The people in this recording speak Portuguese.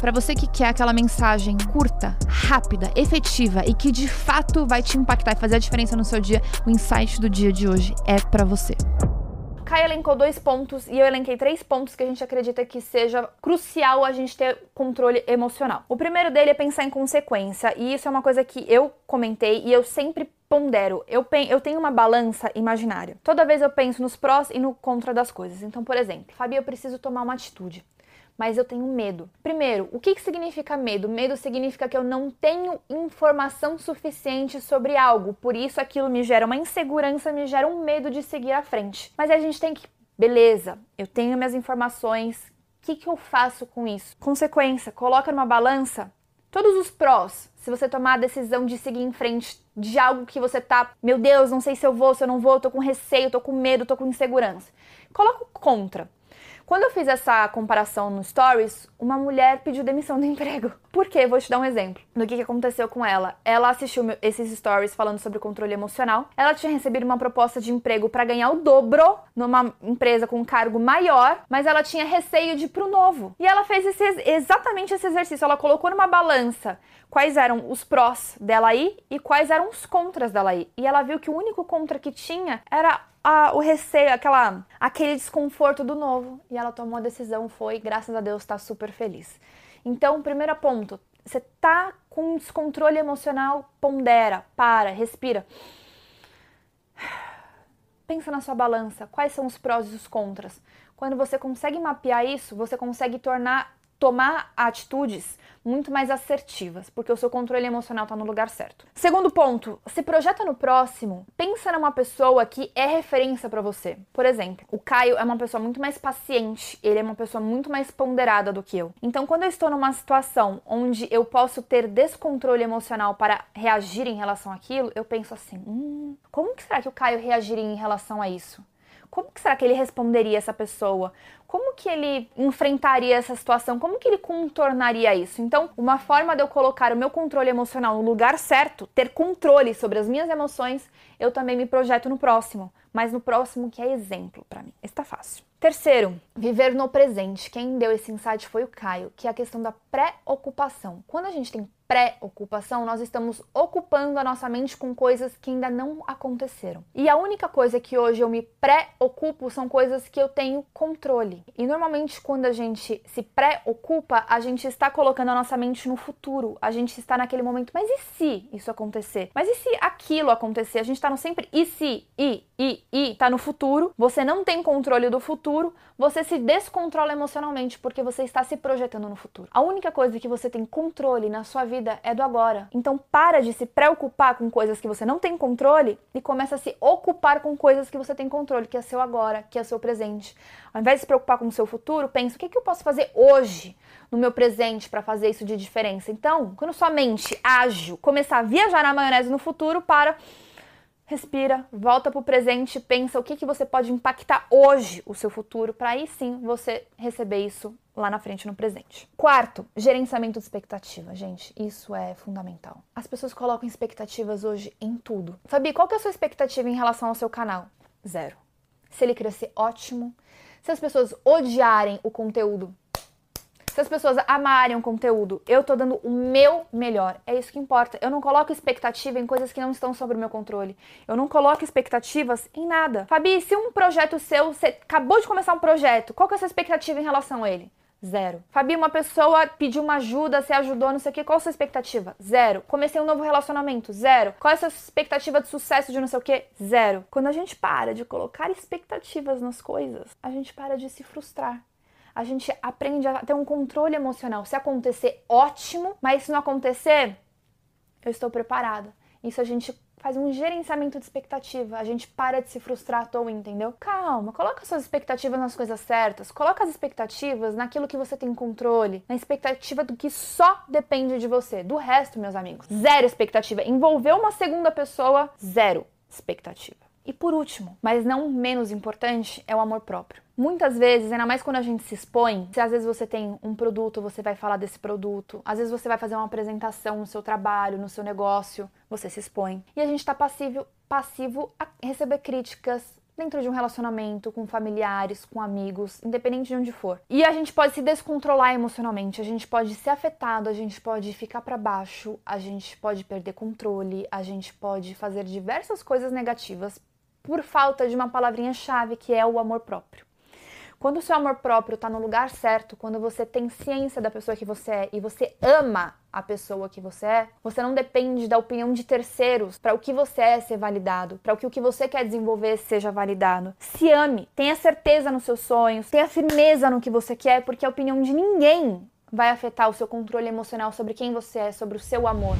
Para você que quer aquela mensagem curta, rápida, efetiva e que de fato vai te impactar e fazer a diferença no seu dia, o insight do dia de hoje é para você. Kai elencou dois pontos e eu elenquei três pontos que a gente acredita que seja crucial a gente ter controle emocional. O primeiro dele é pensar em consequência, e isso é uma coisa que eu comentei e eu sempre pondero. Eu, eu tenho uma balança imaginária. Toda vez eu penso nos prós e no contra das coisas. Então, por exemplo, Fabi, eu preciso tomar uma atitude mas eu tenho medo. Primeiro, o que, que significa medo? Medo significa que eu não tenho informação suficiente sobre algo, por isso aquilo me gera uma insegurança, me gera um medo de seguir à frente. Mas a gente tem que, beleza, eu tenho minhas informações, o que, que eu faço com isso? Consequência, coloca numa balança todos os prós. Se você tomar a decisão de seguir em frente de algo que você tá, meu Deus, não sei se eu vou, se eu não vou, tô com receio, tô com medo, tô com insegurança. Coloca o contra. Quando eu fiz essa comparação no Stories, uma mulher pediu demissão do emprego. Por quê? Vou te dar um exemplo do que, aconteceu com ela. Ela assistiu esses stories falando sobre controle emocional. Ela tinha recebido uma proposta de emprego para ganhar o dobro numa empresa com um cargo maior, mas ela tinha receio de ir pro novo. E ela fez esse, exatamente esse exercício. Ela colocou numa balança quais eram os prós dela ir e quais eram os contras dela ir. E ela viu que o único contra que tinha era a, o receio, aquela, aquele desconforto do novo. E ela tomou a decisão, foi, graças a Deus, está super feliz. Então, primeiro ponto, você tá com descontrole emocional, pondera, para, respira. Pensa na sua balança, quais são os prós e os contras. Quando você consegue mapear isso, você consegue tornar tomar atitudes muito mais assertivas, porque o seu controle emocional está no lugar certo. Segundo ponto, se projeta no próximo, pensa numa pessoa que é referência para você. Por exemplo, o Caio é uma pessoa muito mais paciente, ele é uma pessoa muito mais ponderada do que eu. Então, quando eu estou numa situação onde eu posso ter descontrole emocional para reagir em relação àquilo, eu penso assim: hum, como que será que o Caio reagiria em relação a isso? Como que será que ele responderia essa pessoa? Como que ele enfrentaria essa situação? Como que ele contornaria isso? Então, uma forma de eu colocar o meu controle emocional no lugar certo, ter controle sobre as minhas emoções, eu também me projeto no próximo, mas no próximo que é exemplo para mim. Está fácil. Terceiro, viver no presente. Quem deu esse insight foi o Caio, que é a questão da pré-ocupação. Quando a gente tem pré-ocupação, nós estamos ocupando a nossa mente com coisas que ainda não aconteceram. E a única coisa que hoje eu me pré-ocupo são coisas que eu tenho controle. E normalmente quando a gente se pré-ocupa, a gente está colocando a nossa mente no futuro. A gente está naquele momento, mas e se isso acontecer? Mas e se aquilo acontecer? A gente está no sempre e se, e, e, e, tá no futuro. Você não tem controle do futuro, você se descontrola emocionalmente porque você está se projetando no futuro. A única coisa que você tem controle na sua vida vida é do agora. Então para de se preocupar com coisas que você não tem controle e começa a se ocupar com coisas que você tem controle, que é seu agora, que é seu presente. Ao invés de se preocupar com o seu futuro, pensa o que, que eu posso fazer hoje no meu presente para fazer isso de diferença. Então, quando sua mente ágil começar a viajar na maionese no futuro, para respira, volta para o presente, pensa o que, que você pode impactar hoje o seu futuro, para aí sim você receber isso lá na frente no presente. Quarto, gerenciamento de expectativa. Gente, isso é fundamental. As pessoas colocam expectativas hoje em tudo. Fabi, qual que é a sua expectativa em relação ao seu canal? Zero. Se ele crescer, ótimo. Se as pessoas odiarem o conteúdo, se as pessoas amarem o conteúdo, eu tô dando o meu melhor. É isso que importa. Eu não coloco expectativa em coisas que não estão sob o meu controle. Eu não coloco expectativas em nada. Fabi, se um projeto seu, você acabou de começar um projeto, qual que é a sua expectativa em relação a ele? Zero. Fabi, uma pessoa pediu uma ajuda, você ajudou, não sei o que, qual a sua expectativa? Zero. Comecei um novo relacionamento? Zero. Qual é a sua expectativa de sucesso de não sei o que? Zero. Quando a gente para de colocar expectativas nas coisas, a gente para de se frustrar a gente aprende a ter um controle emocional. Se acontecer, ótimo, mas se não acontecer, eu estou preparada. Isso a gente faz um gerenciamento de expectativa. A gente para de se frustrar à toa, entendeu? Calma, coloca suas expectativas nas coisas certas. Coloca as expectativas naquilo que você tem controle, na expectativa do que só depende de você. Do resto, meus amigos, zero expectativa. Envolver uma segunda pessoa, zero expectativa. E por último, mas não menos importante, é o amor próprio. Muitas vezes, ainda mais quando a gente se expõe, se às vezes você tem um produto, você vai falar desse produto, às vezes você vai fazer uma apresentação no seu trabalho, no seu negócio, você se expõe. E a gente está passivo, passivo a receber críticas, dentro de um relacionamento, com familiares, com amigos, independente de onde for. E a gente pode se descontrolar emocionalmente, a gente pode ser afetado, a gente pode ficar para baixo, a gente pode perder controle, a gente pode fazer diversas coisas negativas por falta de uma palavrinha-chave que é o amor próprio. Quando o seu amor próprio está no lugar certo, quando você tem ciência da pessoa que você é e você ama a pessoa que você é, você não depende da opinião de terceiros para o que você é ser validado, para que o que você quer desenvolver seja validado. Se ame, tenha certeza nos seus sonhos, tenha firmeza no que você quer, porque a opinião de ninguém vai afetar o seu controle emocional sobre quem você é, sobre o seu amor.